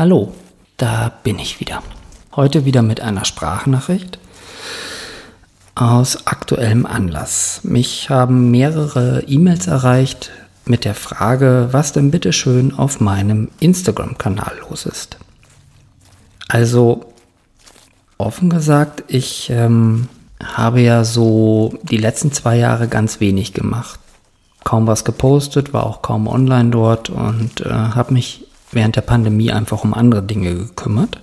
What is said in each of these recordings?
Hallo, da bin ich wieder. Heute wieder mit einer Sprachnachricht aus aktuellem Anlass. Mich haben mehrere E-Mails erreicht mit der Frage, was denn bitte schön auf meinem Instagram-Kanal los ist. Also offen gesagt, ich ähm, habe ja so die letzten zwei Jahre ganz wenig gemacht. Kaum was gepostet, war auch kaum online dort und äh, habe mich während der Pandemie einfach um andere Dinge gekümmert.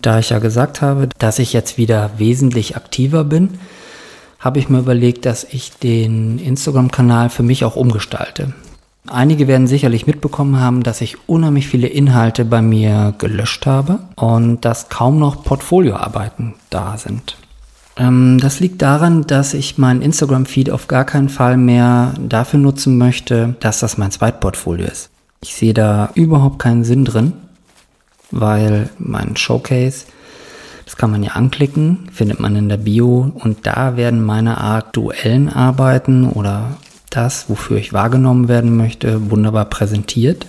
Da ich ja gesagt habe, dass ich jetzt wieder wesentlich aktiver bin, habe ich mir überlegt, dass ich den Instagram-Kanal für mich auch umgestalte. Einige werden sicherlich mitbekommen haben, dass ich unheimlich viele Inhalte bei mir gelöscht habe und dass kaum noch Portfolioarbeiten da sind. Ähm, das liegt daran, dass ich meinen Instagram-Feed auf gar keinen Fall mehr dafür nutzen möchte, dass das mein Zweitportfolio ist. Ich sehe da überhaupt keinen Sinn drin weil mein Showcase, das kann man ja anklicken, findet man in der Bio und da werden meine aktuellen Arbeiten oder das, wofür ich wahrgenommen werden möchte, wunderbar präsentiert.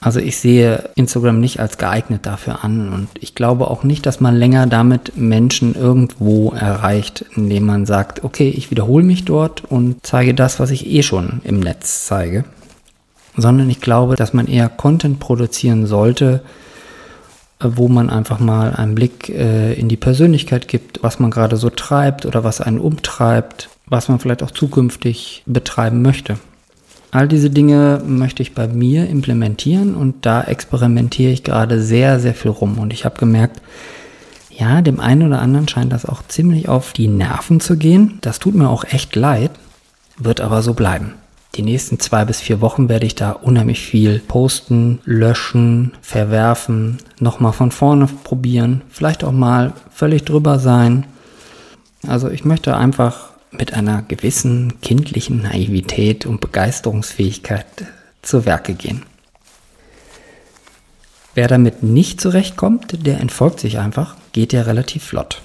Also ich sehe Instagram nicht als geeignet dafür an und ich glaube auch nicht, dass man länger damit Menschen irgendwo erreicht, indem man sagt, okay, ich wiederhole mich dort und zeige das, was ich eh schon im Netz zeige, sondern ich glaube, dass man eher Content produzieren sollte, wo man einfach mal einen Blick äh, in die Persönlichkeit gibt, was man gerade so treibt oder was einen umtreibt, was man vielleicht auch zukünftig betreiben möchte. All diese Dinge möchte ich bei mir implementieren und da experimentiere ich gerade sehr, sehr viel rum. Und ich habe gemerkt, ja, dem einen oder anderen scheint das auch ziemlich auf die Nerven zu gehen. Das tut mir auch echt leid, wird aber so bleiben. Die nächsten zwei bis vier Wochen werde ich da unheimlich viel posten, löschen, verwerfen, nochmal von vorne probieren, vielleicht auch mal völlig drüber sein. Also ich möchte einfach mit einer gewissen kindlichen Naivität und Begeisterungsfähigkeit zu Werke gehen. Wer damit nicht zurechtkommt, der entfolgt sich einfach, geht ja relativ flott.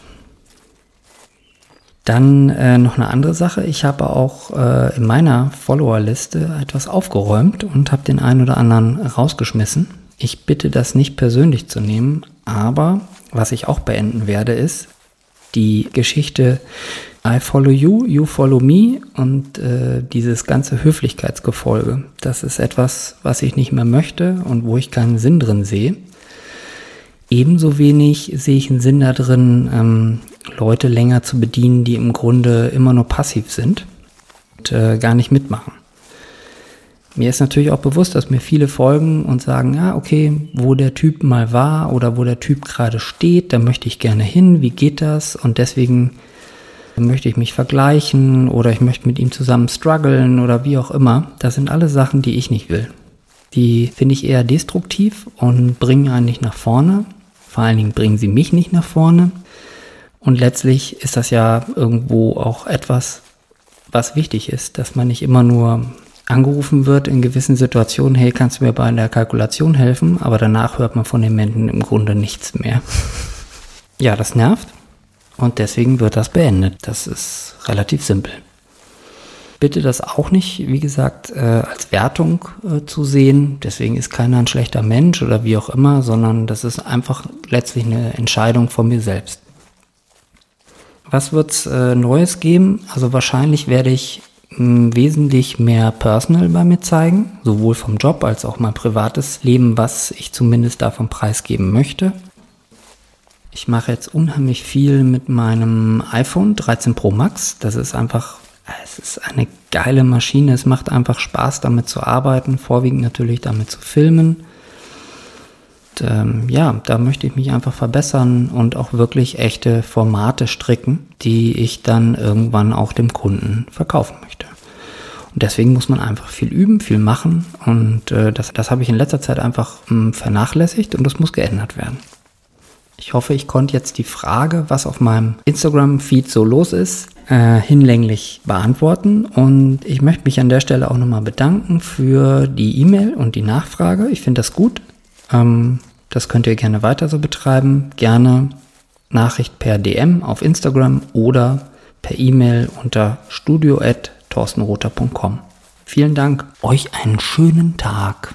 Dann äh, noch eine andere Sache. Ich habe auch äh, in meiner Follower-Liste etwas aufgeräumt und habe den einen oder anderen rausgeschmissen. Ich bitte das nicht persönlich zu nehmen, aber was ich auch beenden werde, ist die Geschichte I follow you, you follow me und äh, dieses ganze Höflichkeitsgefolge. Das ist etwas, was ich nicht mehr möchte und wo ich keinen Sinn drin sehe. Ebenso wenig sehe ich einen Sinn da drin, ähm, Leute länger zu bedienen, die im Grunde immer nur passiv sind und äh, gar nicht mitmachen. Mir ist natürlich auch bewusst, dass mir viele folgen und sagen, ja, okay, wo der Typ mal war oder wo der Typ gerade steht, da möchte ich gerne hin, wie geht das? Und deswegen möchte ich mich vergleichen oder ich möchte mit ihm zusammen strugglen oder wie auch immer. Das sind alle Sachen, die ich nicht will. Die finde ich eher destruktiv und bringen einen nicht nach vorne. Vor allen Dingen bringen sie mich nicht nach vorne. Und letztlich ist das ja irgendwo auch etwas, was wichtig ist, dass man nicht immer nur angerufen wird in gewissen Situationen, hey, kannst du mir bei der Kalkulation helfen? Aber danach hört man von den Menschen im Grunde nichts mehr. ja, das nervt. Und deswegen wird das beendet. Das ist relativ simpel. Bitte das auch nicht, wie gesagt, äh, als Wertung äh, zu sehen. Deswegen ist keiner ein schlechter Mensch oder wie auch immer, sondern das ist einfach letztlich eine Entscheidung von mir selbst. Was wird's äh, Neues geben? Also wahrscheinlich werde ich mh, hm, wesentlich mehr Personal bei mir zeigen, sowohl vom Job als auch mein privates Leben, was ich zumindest davon preisgeben möchte. Ich mache jetzt unheimlich viel mit meinem iPhone 13 Pro Max. Das ist einfach, es ist eine geile Maschine. Es macht einfach Spaß, damit zu arbeiten, vorwiegend natürlich damit zu filmen ähm, ja, da möchte ich mich einfach verbessern und auch wirklich echte Formate stricken, die ich dann irgendwann auch dem Kunden verkaufen möchte. Und deswegen muss man einfach viel üben, viel machen und äh, das, das habe ich in letzter Zeit einfach mh, hm, vernachlässigt und das muss geändert werden. Ich hoffe, ich konnte jetzt die Frage, was auf meinem Instagram-Feed so los ist, äh, hinlänglich beantworten. Und ich möchte mich an der Stelle auch nochmal bedanken für die E-Mail und die Nachfrage. Ich finde das gut. Ähm, das könnt ihr gerne weiter so betreiben. Gerne Nachricht per DM auf Instagram oder per E-Mail unter studio.torstenroter.com. Vielen Dank, euch einen schönen Tag.